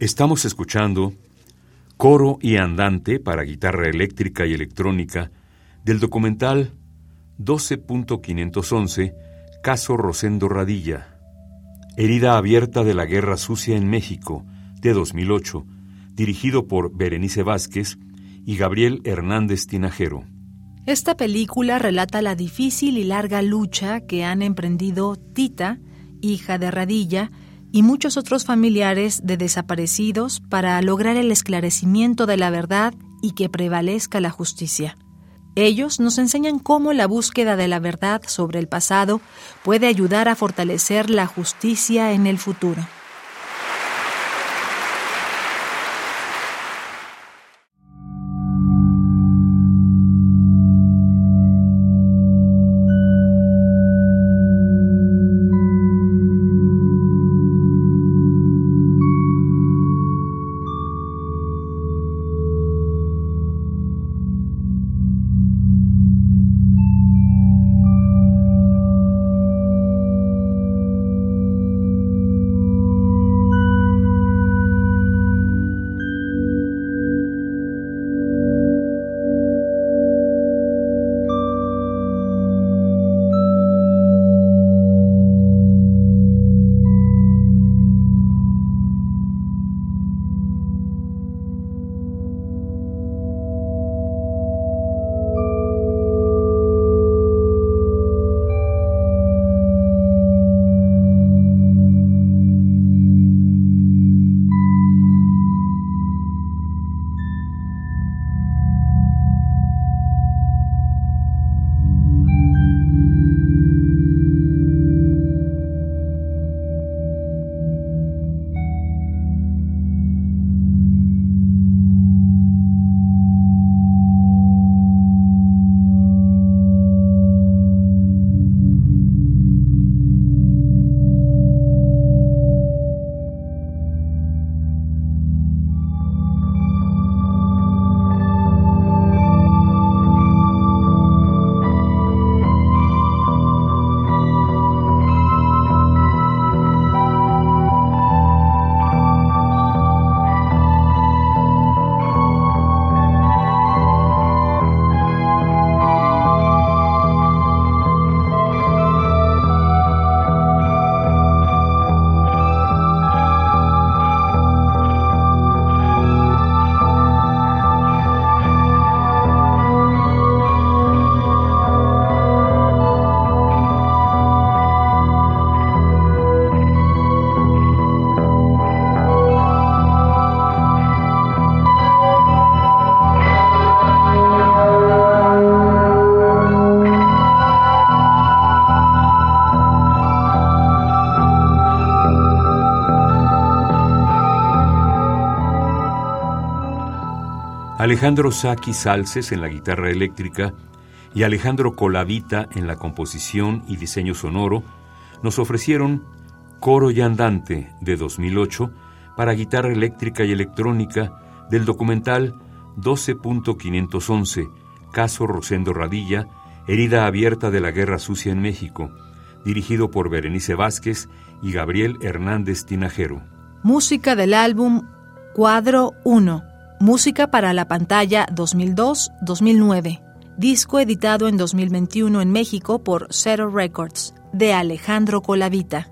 Estamos escuchando Coro y Andante para guitarra eléctrica y electrónica del documental 12.511 Caso Rosendo Radilla, Herida abierta de la Guerra Sucia en México, de 2008, dirigido por Berenice Vázquez y Gabriel Hernández Tinajero. Esta película relata la difícil y larga lucha que han emprendido Tita, hija de Radilla, y muchos otros familiares de desaparecidos para lograr el esclarecimiento de la verdad y que prevalezca la justicia. Ellos nos enseñan cómo la búsqueda de la verdad sobre el pasado puede ayudar a fortalecer la justicia en el futuro. Alejandro Saki Salces en la guitarra eléctrica y Alejandro Colavita en la composición y diseño sonoro nos ofrecieron Coro y Andante de 2008 para guitarra eléctrica y electrónica del documental 12.511 Caso Rosendo Radilla, herida abierta de la Guerra Sucia en México, dirigido por Berenice Vázquez y Gabriel Hernández Tinajero. Música del álbum Cuadro 1 Música para la pantalla 2002-2009. Disco editado en 2021 en México por Zero Records, de Alejandro Colavita.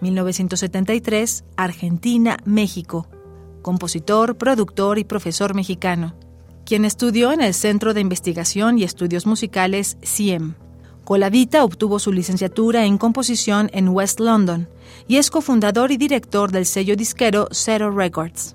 1973, Argentina, México. Compositor, productor y profesor mexicano. Quien estudió en el Centro de Investigación y Estudios Musicales CIEM. Colavita obtuvo su licenciatura en composición en West London y es cofundador y director del sello disquero Zero Records.